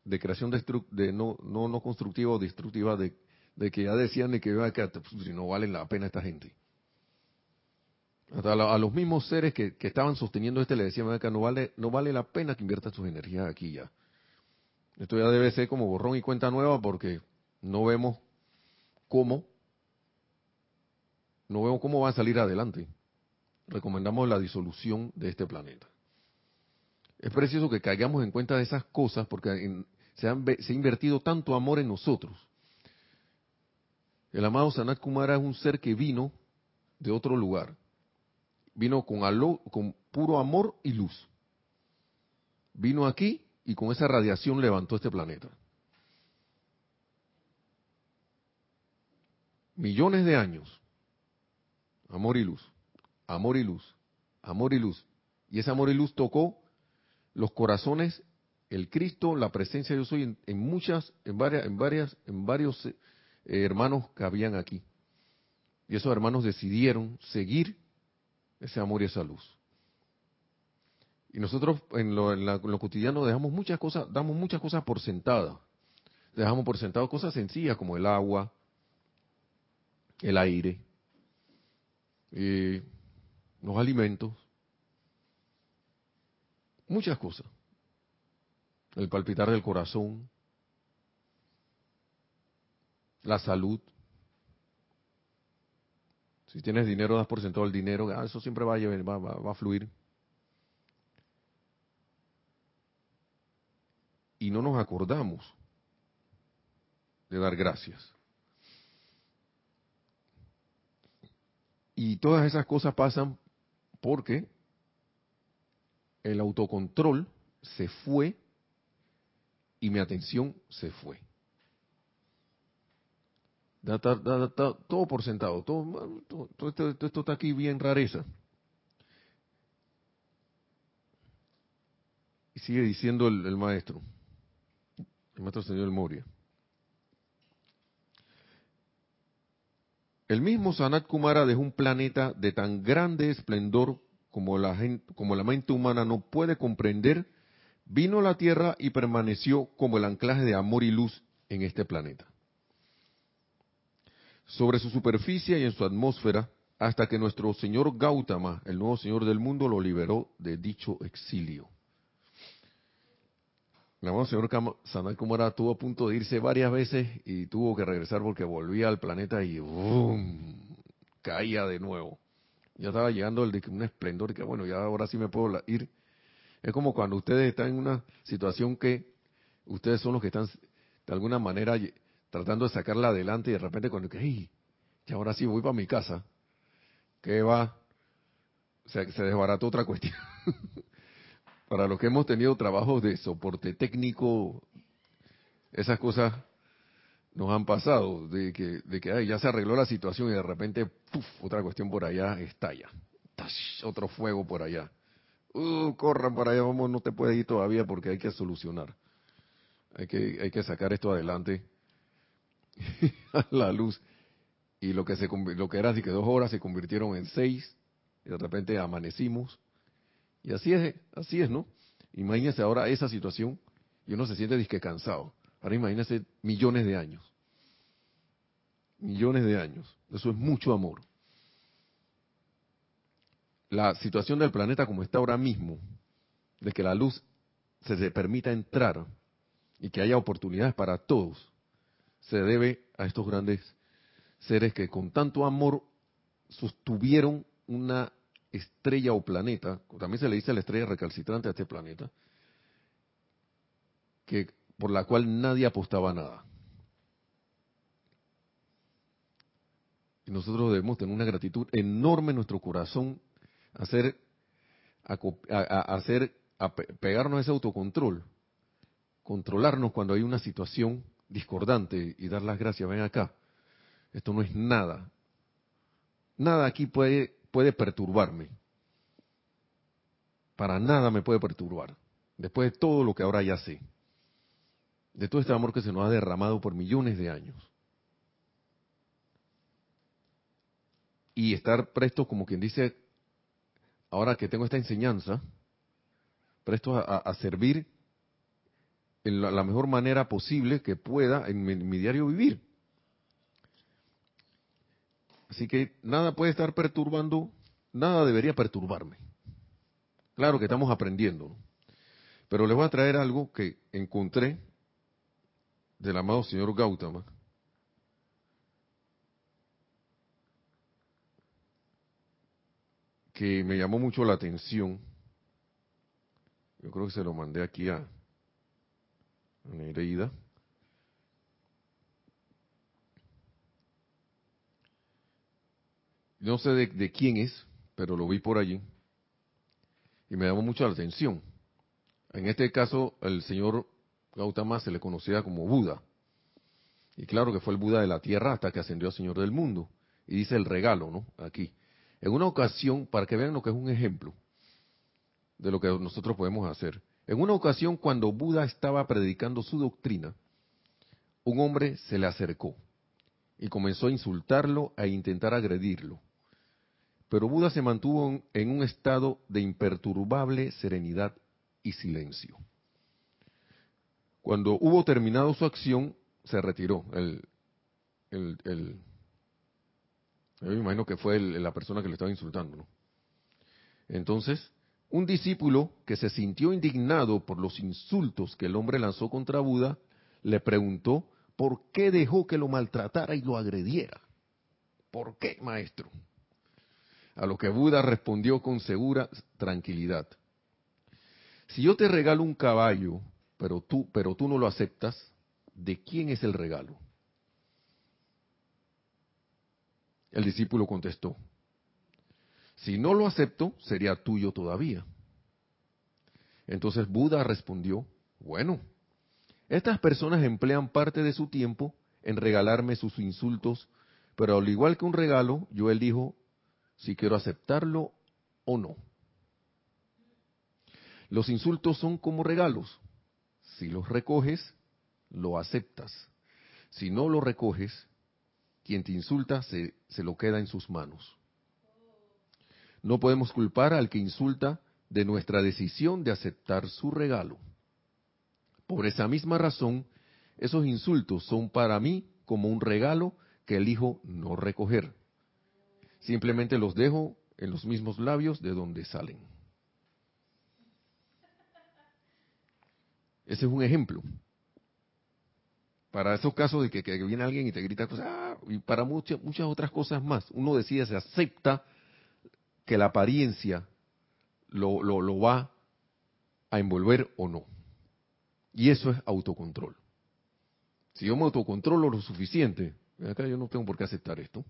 Speaker 1: de creación de no, no, no constructiva o destructiva de, de que ya decían de que, que pues, no vale la pena esta gente. Hasta a, los mismos seres que, estaban sosteniendo este le decían que no vale, no vale la pena que inviertan sus energías aquí ya. Esto ya debe ser como borrón y cuenta nueva porque no vemos cómo, no vemos cómo va a salir adelante. Recomendamos la disolución de este planeta. Es preciso que caigamos en cuenta de esas cosas porque se, ha invertido tanto amor en nosotros. El amado Sanat Kumara es un ser que vino de otro lugar. Vino con, con puro amor y luz. Vino aquí y con esa radiación levantó este planeta. Millones de años. Amor y luz. Amor y luz. Amor y luz. Y ese amor y luz tocó los corazones, el Cristo, la presencia de Dios soy en, muchas, en varias, en varias, en varios eh, hermanos que habían aquí. Y esos hermanos decidieron seguir ese amor y esa luz. Y nosotros en lo, cotidiano dejamos muchas cosas, damos muchas cosas por sentadas. Dejamos por sentado cosas sencillas como el agua, el aire, eh, los alimentos, muchas cosas. El palpitar del corazón, la salud. Si tienes dinero, das por sentado el dinero, ah, eso siempre va a, va, va a fluir. Y no nos acordamos de dar gracias. Y todas esas cosas pasan porque el autocontrol se fue y mi atención se fue. todo por sentado, todo, esto, está aquí bien rareza. Y sigue diciendo el maestro el maestro señor Moria. El mismo Sanat Kumara dejó un planeta de tan grande esplendor como la, como la mente humana no puede comprender, vino a la Tierra y permaneció como el anclaje de amor y luz en este planeta. Sobre su superficie y en su atmósfera, hasta que nuestro señor Gautama, el nuevo señor del mundo, lo liberó de dicho exilio. El amado señor Sanat Kumara estuvo a punto de irse varias veces y tuvo que regresar porque volvía al planeta y ¡boom! caía de nuevo. Ya estaba llegando el un esplendor que bueno, ya ahora sí me puedo ir. Es como cuando ustedes están en una situación que ustedes son los que están de alguna manera tratando de sacarla adelante y de repente cuando que, ¡ay! Ya ahora sí voy para mi casa. ¿Qué va? Se, se desbarató otra cuestión. para los que hemos tenido trabajos de soporte técnico, esas cosas nos han pasado, de que, de que ya se arregló la situación y de repente, otra cuestión por allá estalla. otro fuego por allá. Uh, corran para allá, vamos, no te puedes ir todavía porque hay que solucionar. Hay que, hay que sacar esto adelante a la luz. Y lo que, se, lo que era así que dos horas se convirtieron en seis, y de repente amanecimos y así es, así es, ¿no? Imagínese ahora esa situación y uno se siente disque cansado. Ahora imagínese millones de años. Millones de años. Eso es mucho amor. La situación del planeta como está ahora mismo, de que la luz se, se permita entrar y que haya oportunidades para todos, se debe a estos grandes seres que con tanto amor sostuvieron una estrella o planeta, también se le dice la estrella recalcitrante a este planeta, que por la cual nadie apostaba nada. Y nosotros debemos tener una gratitud enorme en nuestro corazón, hacer, a, hacer, a pegarnos a ese autocontrol, controlarnos cuando hay una situación discordante y dar las gracias. Ven acá, esto no es nada. Nada aquí puede puede perturbarme. Para nada me puede perturbar. Después de todo lo que ahora ya sé. De todo este amor que se nos ha derramado por millones de años. Y estar presto, como quien dice, ahora que tengo esta enseñanza, presto a, servir en la, mejor manera posible que pueda en mi diario vivir. Así que nada puede estar perturbando, nada debería perturbarme. Claro que estamos aprendiendo, pero les voy a traer algo que encontré del amado señor Gautama. que me llamó mucho la atención. Yo creo que se lo mandé aquí a, Nereida. No sé de, quién es, pero lo vi por allí y me llamó mucho la atención. En este caso, el señor Gautama se le conocía como Buda. Y claro que fue el Buda de la tierra hasta que ascendió al Señor del mundo. Y dice el regalo, ¿no? Aquí. En una ocasión, para que vean lo que es un ejemplo de lo que nosotros podemos hacer. En una ocasión, cuando Buda estaba predicando su doctrina, un hombre se le acercó y comenzó a insultarlo e intentar agredirlo. Pero Buda se mantuvo en un estado de imperturbable serenidad y silencio. Cuando hubo terminado su acción, se retiró. El, yo me imagino que fue la persona que le estaba insultando. ¿no? Entonces, un discípulo que se sintió indignado por los insultos que el hombre lanzó contra Buda, le preguntó por qué dejó que lo maltratara y lo agrediera. ¿Por qué, maestro? A lo que Buda respondió con segura tranquilidad. Si yo te regalo un caballo, pero tú, pero tú no lo aceptas, ¿de quién es el regalo? El discípulo contestó, si no lo acepto, sería tuyo todavía. Entonces Buda respondió, bueno, estas personas emplean parte de su tiempo en regalarme sus insultos, pero al igual que un regalo, yo elijo si quiero aceptarlo o no. Los insultos son como regalos. Si los recoges, lo aceptas. Si no lo recoges, quien te insulta se, se lo queda en sus manos. No podemos culpar al que insulta de nuestra decisión de aceptar su regalo. Por esa misma razón, esos insultos son para mí como un regalo que elijo no recoger. Simplemente los dejo en los mismos labios de donde salen. Ese es un ejemplo para esos casos de que, viene alguien y te grita cosas, ah, y para muchas, muchas otras cosas más, uno decide, se acepta que la apariencia lo, lo, va a envolver o no. Y eso es autocontrol. Si yo me autocontrolo lo suficiente, acá yo no tengo por qué aceptar esto.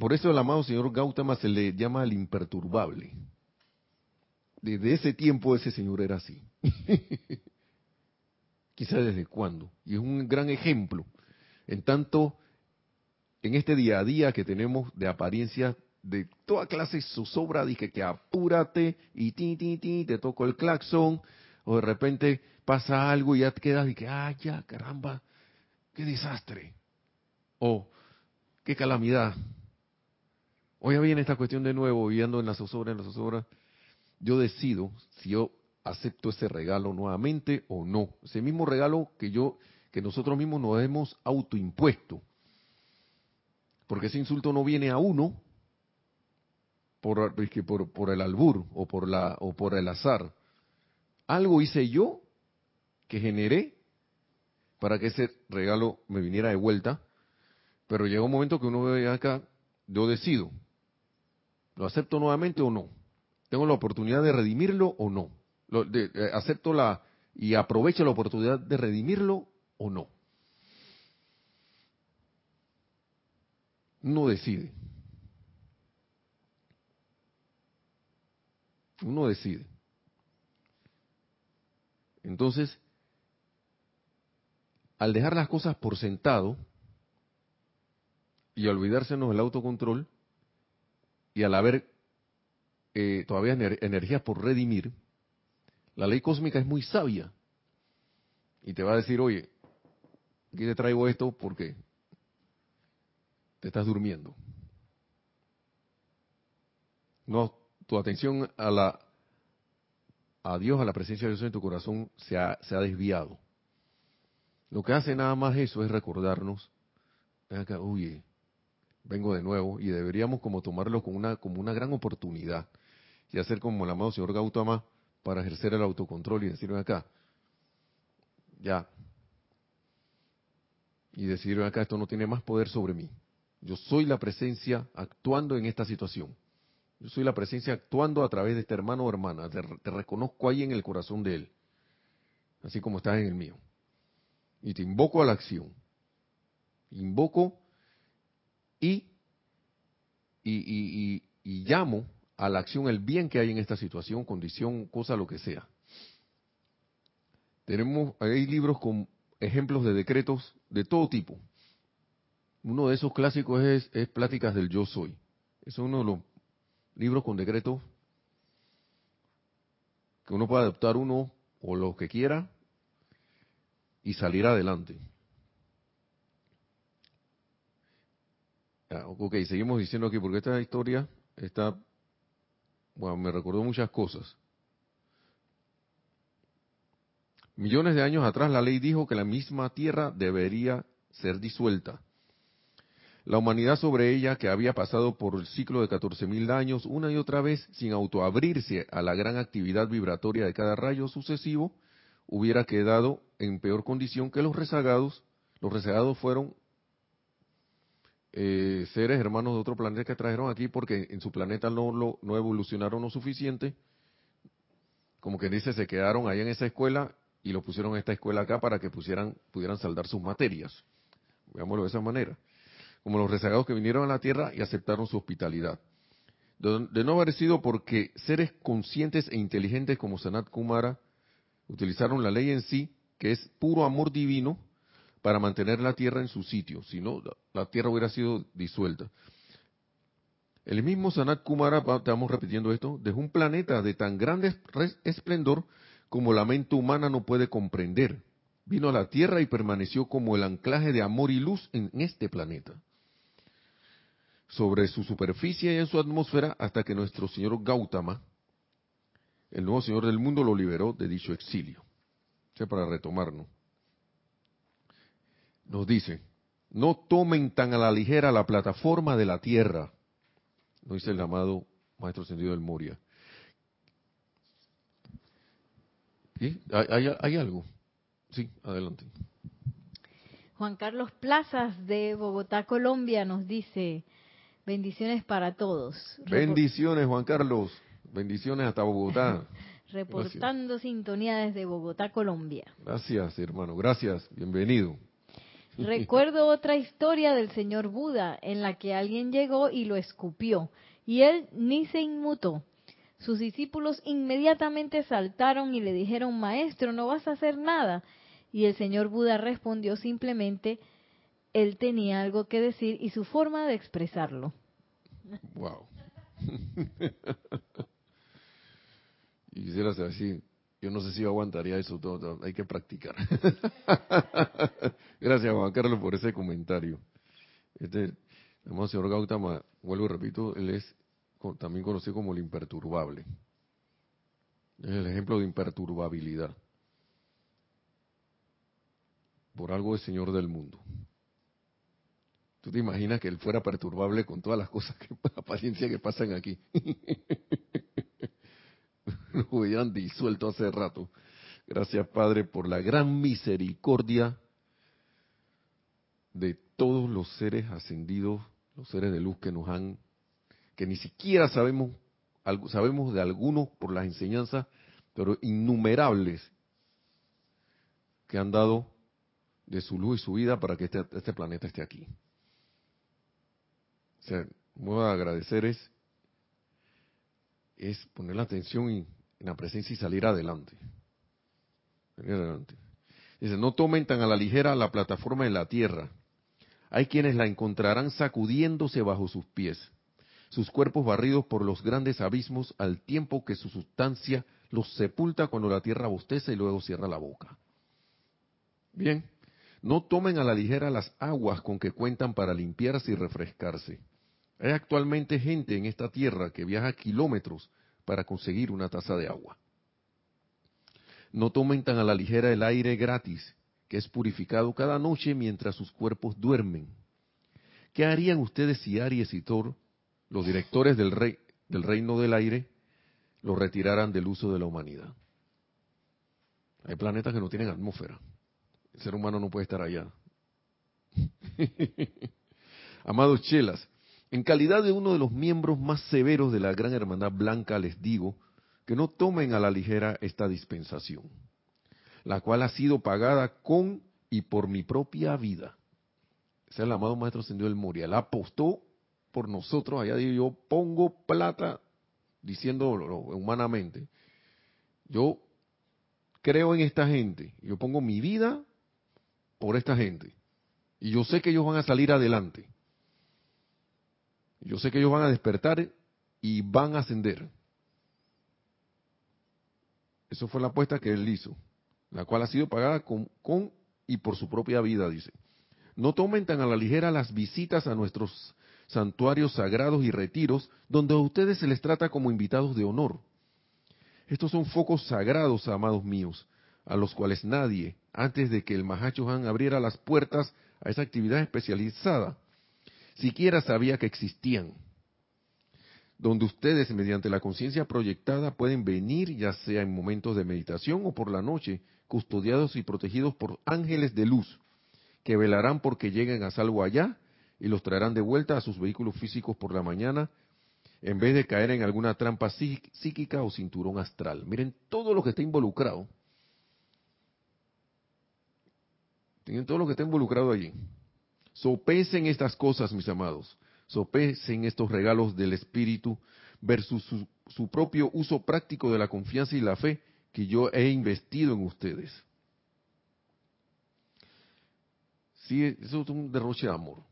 Speaker 1: Por eso el amado señor Gautama se le llama el imperturbable. Desde ese tiempo ese señor era así. quizá desde cuándo. Y es un gran ejemplo. En tanto, en este día a día que tenemos de apariencia de toda clase zozobra, dije que apúrate y ti, ti, ti, te toco el claxon, o de repente pasa algo y ya te quedas y que, ah, ya, caramba, qué desastre. O, qué calamidad. Hoy viene esta cuestión de nuevo, ando en la zozobra, en la zozobra. Yo decido si yo acepto ese regalo nuevamente o no. Ese mismo regalo que yo, que nosotros mismos nos hemos autoimpuesto. Porque ese insulto no viene a uno por, por, por el albur o por, la, o por el azar. Algo hice yo que generé para que ese regalo me viniera de vuelta, pero llega un momento que uno ve acá, yo decido, ¿lo acepto nuevamente o no? ¿Tengo la oportunidad de redimirlo o no? Eh, acepto la y aprovecho la oportunidad de redimirlo o no. Uno decide. Uno decide. Entonces, al dejar las cosas por sentado y olvidársenos del autocontrol, y al haber eh, todavía energías por redimir, la ley cósmica es muy sabia y te va a decir, oye, aquí te traigo esto porque te estás durmiendo. No, tu atención a la a Dios, a la presencia de Dios en tu corazón se ha, se ha desviado. Lo que hace nada más eso es recordarnos acá, oye, vengo de nuevo y deberíamos como tomarlo como una, como una gran oportunidad y hacer como el amado señor Gautama para ejercer el autocontrol y decir, ven acá, ya, y decir, ven acá, esto no tiene más poder sobre mí. Yo soy la presencia actuando en esta situación. Yo soy la presencia actuando a través de este hermano o hermana. Te, te reconozco ahí en el corazón de él, así como estás en el mío. Y te invoco a la acción. Invoco y, y, y, llamo a la acción el bien que hay en esta situación, condición, cosa, lo que sea. Tenemos, hay libros con ejemplos de decretos de todo tipo. Uno de esos clásicos es, es Pláticas del Yo Soy. Es uno de los libros con decretos que uno puede adoptar uno o lo que quiera y salir adelante. Ok, seguimos diciendo aquí, porque esta historia está, bueno, me recordó muchas cosas. Millones de años atrás la ley dijo que la misma tierra debería ser disuelta. La humanidad sobre ella, que había pasado por el ciclo de 14.000 años una y otra vez sin autoabrirse a la gran actividad vibratoria de cada rayo sucesivo, hubiera quedado en peor condición que los rezagados. Los rezagados fueron eh, seres hermanos de otro planeta que trajeron aquí porque en su planeta no, lo, evolucionaron lo suficiente. Como que dice, se quedaron ahí en esa escuela y lo pusieron en esta escuela acá para que pusieran, pudieran saldar sus materias. Veámoslo de esa manera. Como los rezagados que vinieron a la Tierra y aceptaron su hospitalidad. De no haber sido porque seres conscientes e inteligentes como Sanat Kumara utilizaron la ley en sí, que es puro amor divino, para mantener la tierra en su sitio, si no, la tierra hubiera sido disuelta. El mismo Sanat Kumara, estamos repitiendo esto, dejó un planeta de tan grande esplendor como la mente humana no puede comprender. Vino a la Tierra y permaneció como el anclaje de amor y luz en este planeta. Sobre su superficie y en su atmósfera hasta que nuestro señor Gautama, el nuevo señor del mundo, lo liberó de dicho exilio. O sea, para retomarnos nos dice, no tomen tan a la ligera la plataforma de la tierra, nos dice el amado Maestro Ascendido del Moria. ¿Hay, ¿Hay, algo? Sí, adelante.
Speaker 2: Juan Carlos Plazas de Bogotá, Colombia, nos dice, bendiciones para todos.
Speaker 1: Bendiciones, Juan Carlos. Bendiciones hasta Bogotá.
Speaker 2: Reportando sintonía desde Bogotá, Colombia.
Speaker 1: Gracias, hermano. Gracias. Bienvenido.
Speaker 2: Recuerdo otra historia del señor Buda en la que alguien llegó y lo escupió y él ni se inmutó. Sus discípulos inmediatamente saltaron y le dijeron, Maestro, no vas a hacer nada. Y el señor Buda respondió simplemente, él tenía algo que decir y su forma de expresarlo.
Speaker 1: Wow. y quisiera saber si yo no sé si aguantaría eso todo, hay que practicar. Gracias Juan Carlos por ese comentario. Este, el señor Gautama, vuelvo y repito, él es también conocido como el imperturbable. Es el ejemplo de imperturbabilidad. Por algo es Señor del mundo. ¿Tú te imaginas que él fuera perturbable con todas las cosas, que, la paciencia que pasan aquí? lo hubieran disuelto hace rato. Gracias, Padre, por la gran misericordia de todos los seres ascendidos, los seres de luz que nos han, que ni siquiera sabemos, sabemos de algunos por las enseñanzas, pero innumerables que han dado de su luz y su vida para que este, este planeta esté aquí. O sea, voy a agradecer es, es poner la atención y en la presencia y salir adelante. adelante. Dice, no tomen tan a la ligera la plataforma en la tierra. Hay quienes la encontrarán sacudiéndose bajo sus pies, sus cuerpos barridos por los grandes abismos al tiempo que su sustancia los sepulta cuando la tierra bosteza y luego cierra la boca. Bien, no tomen a la ligera las aguas con que cuentan para limpiarse y refrescarse. Hay actualmente gente en esta tierra que viaja kilómetros para conseguir una taza de agua. No tomen tan a la ligera el aire gratis, que es purificado cada noche mientras sus cuerpos duermen. ¿qué harían ustedes si Aries y Thor, los directores del, rey, del reino del aire, lo retiraran del uso de la humanidad? Hay planetas que no tienen atmósfera. El ser humano no puede estar allá. Amados chelas, en calidad de uno de los miembros más severos de la Gran Hermandad Blanca les digo que no tomen a la ligera esta dispensación, la cual ha sido pagada con y por mi propia vida. Ese es el amado Maestro Ascendido del Moria. Apostó por nosotros. Allá digo, yo pongo plata, diciéndolo humanamente. Yo creo en esta gente. Yo pongo mi vida por esta gente. Y yo sé que ellos van a salir adelante. Yo sé que ellos van a despertar y van a ascender. Eso fue la apuesta que él hizo, la cual ha sido pagada con, con y por su propia vida, dice. No tomen tan a la ligera las visitas a nuestros santuarios sagrados y retiros, donde a ustedes se les trata como invitados de honor. Estos son focos sagrados, amados míos, a los cuales nadie, antes de que el Mahacho Han abriera las puertas a esa actividad especializada, siquiera sabía que existían, donde ustedes, mediante la conciencia proyectada, pueden venir, ya sea en momentos de meditación o por la noche, custodiados y protegidos por ángeles de luz, que velarán porque lleguen a salvo allá y los traerán de vuelta a sus vehículos físicos por la mañana, en vez de caer en alguna trampa psíquica o cinturón astral. Miren todo lo que está involucrado. Miren todo lo que está involucrado allí. Sopesen estas cosas, mis amados. Sopesen estos regalos del Espíritu versus su, propio uso práctico de la confianza y la fe que yo he investido en ustedes. Sí, eso es un derroche de amor.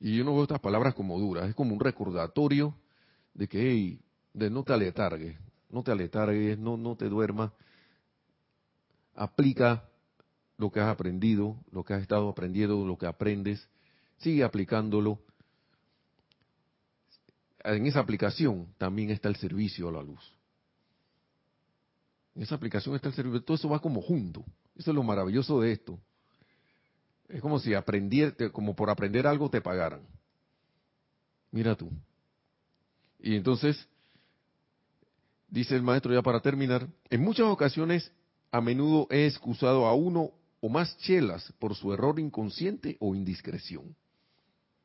Speaker 1: Y yo no veo estas palabras como duras, es como un recordatorio de que, hey, de no te aletargues, no te aletargues, no, no te duermas. Aplica lo que has aprendido, lo que has estado aprendiendo, lo que aprendes, sigue aplicándolo. En esa aplicación también está el servicio a la luz. En esa aplicación está el servicio. Todo eso va como junto. Eso es lo maravilloso de esto. Es como si aprendiera, como por aprender algo te pagaran. Mira tú. Y entonces, dice el maestro ya para terminar, en muchas ocasiones a menudo he excusado a uno o más chelas por su error inconsciente o indiscreción.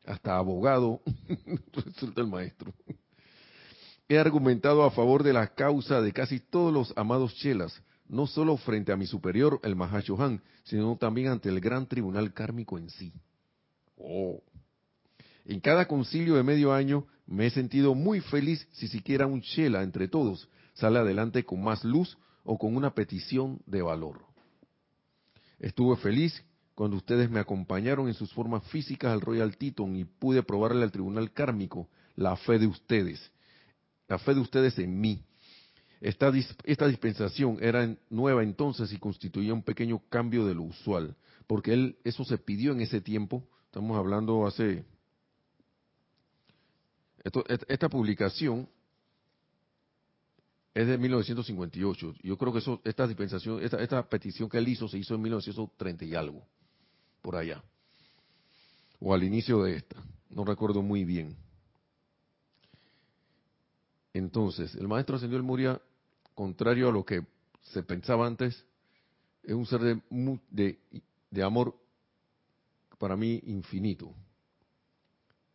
Speaker 1: Hasta abogado resulta el maestro. He argumentado a favor de la causa de casi todos los amados chelas, no solo frente a mi superior, el Mahashohan, sino también ante el gran tribunal kármico en sí. Oh. En cada concilio de medio año me he sentido muy feliz si siquiera un chela entre todos sale adelante con más luz o con una petición de valor. Estuve feliz cuando ustedes me acompañaron en sus formas físicas al Royal Teton y pude probarle al tribunal kármico la fe de ustedes, la fe de ustedes en mí. Esta, dispensación era nueva entonces y constituía un pequeño cambio de lo usual, porque él eso se pidió en ese tiempo. Estamos hablando hace esta publicación es de 1958. Yo creo que eso, esta dispensación, esta, esta petición que él hizo se hizo en 1930 y algo, por allá. O al inicio de esta, no recuerdo muy bien. Entonces, el maestro ascendió el Muria, contrario a lo que se pensaba antes, es un ser de, de, amor para mí infinito.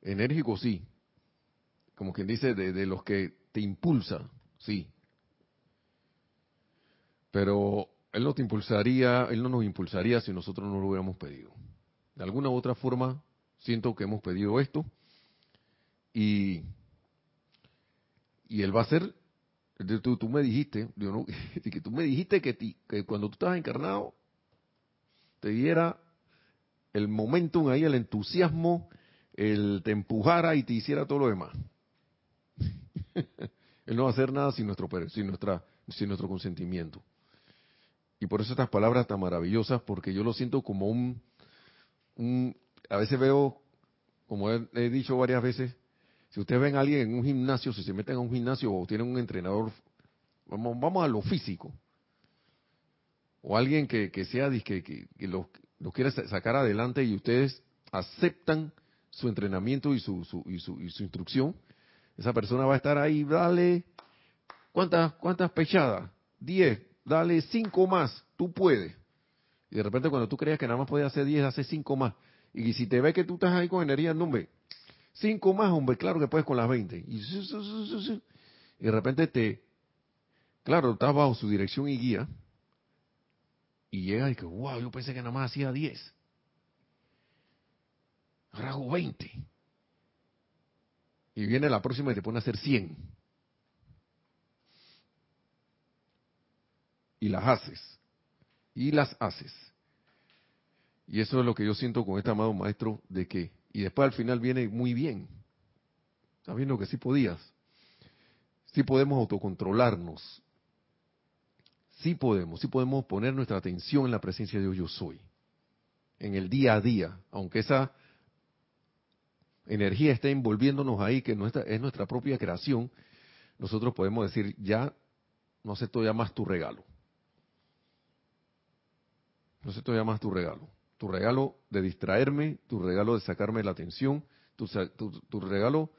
Speaker 1: Enérgico sí, como quien dice, de, de los que te impulsa, sí, pero Él no te impulsaría, Él no nos impulsaría si nosotros no lo hubiéramos pedido. De alguna u otra forma, siento que hemos pedido esto y, y Él va a ser, tú, me dijiste, no, que tú me dijiste que, que cuando tú estabas encarnado, te diera el momentum ahí, el entusiasmo, el te empujara y te hiciera todo lo demás. Él no va a hacer nada sin nuestro, sin nuestra, sin nuestro consentimiento. Y por eso estas palabras tan maravillosas, porque yo lo siento como un, a veces veo, como he, dicho varias veces, si ustedes ven a alguien en un gimnasio, si se meten a un gimnasio o tienen un entrenador, vamos, vamos a lo físico, o alguien que, que sea, que, que, que lo, quiere sacar adelante y ustedes aceptan su entrenamiento y su, y su, y su instrucción, esa persona va a estar ahí, dale, ¿cuántas, cuántas pechadas? Diez, dale cinco más, tú puedes. Y de repente cuando tú creías que nada más podías hacer diez, hace cinco más. Y si te ve que tú estás ahí con energía, no, hombre, cinco más, hombre, claro que puedes con las veinte. Y, y de repente te, claro, estás bajo su dirección y guía, y llega y que, wow, yo pensé que nada más hacía 10. Ahora hago 20. Y viene la próxima y te pone a hacer 100. Y las haces. Y las haces. Y eso es lo que yo siento con este amado maestro de que, y después al final viene muy bien. Sabiendo que sí podías. Sí podemos autocontrolarnos sí podemos, sí podemos poner nuestra atención en la presencia de Dios yo soy, en el día a día, aunque esa energía esté envolviéndonos ahí, que nuestra, es nuestra propia creación, nosotros podemos decir, ya no acepto ya más tu regalo. No acepto ya más tu regalo. Tu regalo de distraerme, tu regalo de sacarme la atención, tu, tu regalo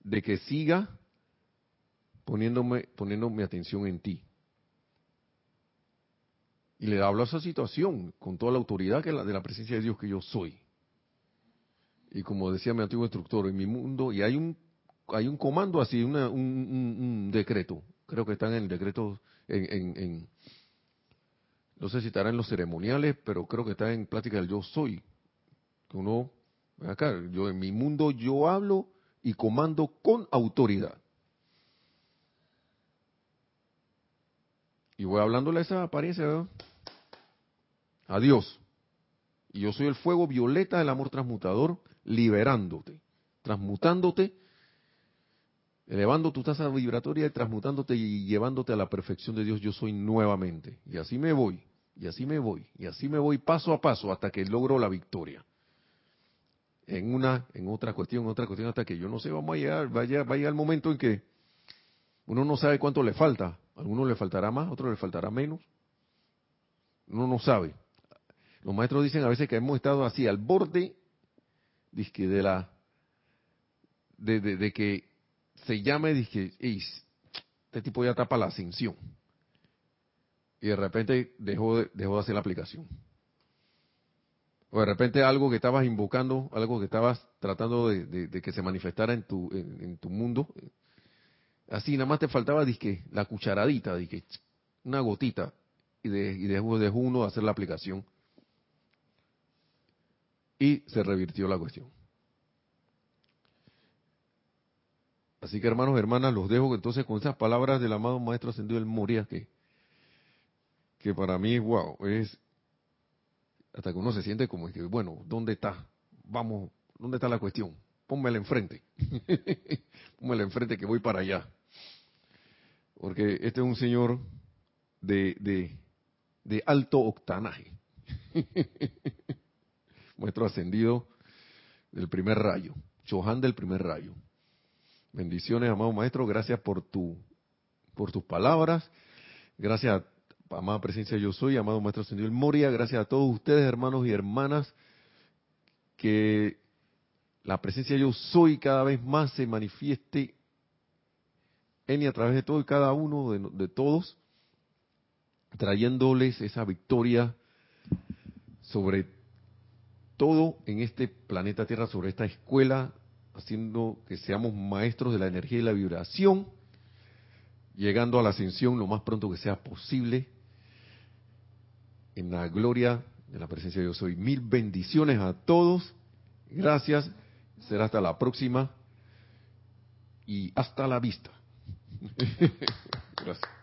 Speaker 1: de que siga poniéndome, poniendo mi atención en ti. Y le hablo a esa situación con toda la autoridad que la, de la presencia de Dios que yo soy. Y como decía mi antiguo instructor, en mi mundo, y hay un, hay un comando así, un, decreto, creo que está en el decreto, en, no sé si estará en los ceremoniales, pero creo que está en plática del yo soy. Que uno, acá, yo en mi mundo yo hablo y comando con autoridad. Y voy hablándole a esa apariencia, ¿verdad? a Dios. Y yo soy el fuego violeta del amor transmutador, liberándote, transmutándote, elevando tu tasa vibratoria y transmutándote y llevándote a la perfección de Dios. Yo soy nuevamente. Y así me voy, y así me voy, y así me voy paso a paso hasta que logro la victoria. En una, en otra cuestión, en otra cuestión, hasta que yo no sé, vamos a llegar, vaya, vaya el momento en que uno no sabe cuánto le falta. A uno le faltará más, a otro le faltará menos. Uno no sabe. Los maestros dicen a veces que hemos estado así al borde de la de, que se llame dizque, este tipo ya tapa la ascensión y de repente dejó de, dejó de hacer la aplicación o de repente algo que estabas invocando algo que estabas tratando de, que se manifestara en tu en, tu mundo así nada más te faltaba disque la cucharadita disque una gotita y, de, y dejó, dejó uno de hacer la aplicación y se revirtió la cuestión. Así que hermanos, hermanas, los dejo entonces con esas palabras del amado Maestro Ascendido del Moria, que, que para mí, wow, es hasta que uno se siente como que, bueno, ¿dónde está? Vamos, ¿dónde está la cuestión? Pónmela enfrente. Pónmela enfrente que voy para allá. Porque este es un señor de, de, alto octanaje. maestro ascendido del primer rayo, Chohan del primer rayo. Bendiciones, amado maestro, gracias por tu por tus palabras. Gracias, amada presencia yo soy, amado maestro ascendido Moria, gracias a todos ustedes, hermanos y hermanas, que la presencia yo soy cada vez más se manifieste en y a través de todo y cada uno de todos, trayéndoles esa victoria sobre todo en este planeta Tierra, sobre esta escuela, haciendo que seamos maestros de la energía y la vibración, llegando a la ascensión lo más pronto que sea posible, en la gloria de la presencia de Dios. Soy mil bendiciones a todos, gracias, será hasta la próxima y hasta la vista. gracias.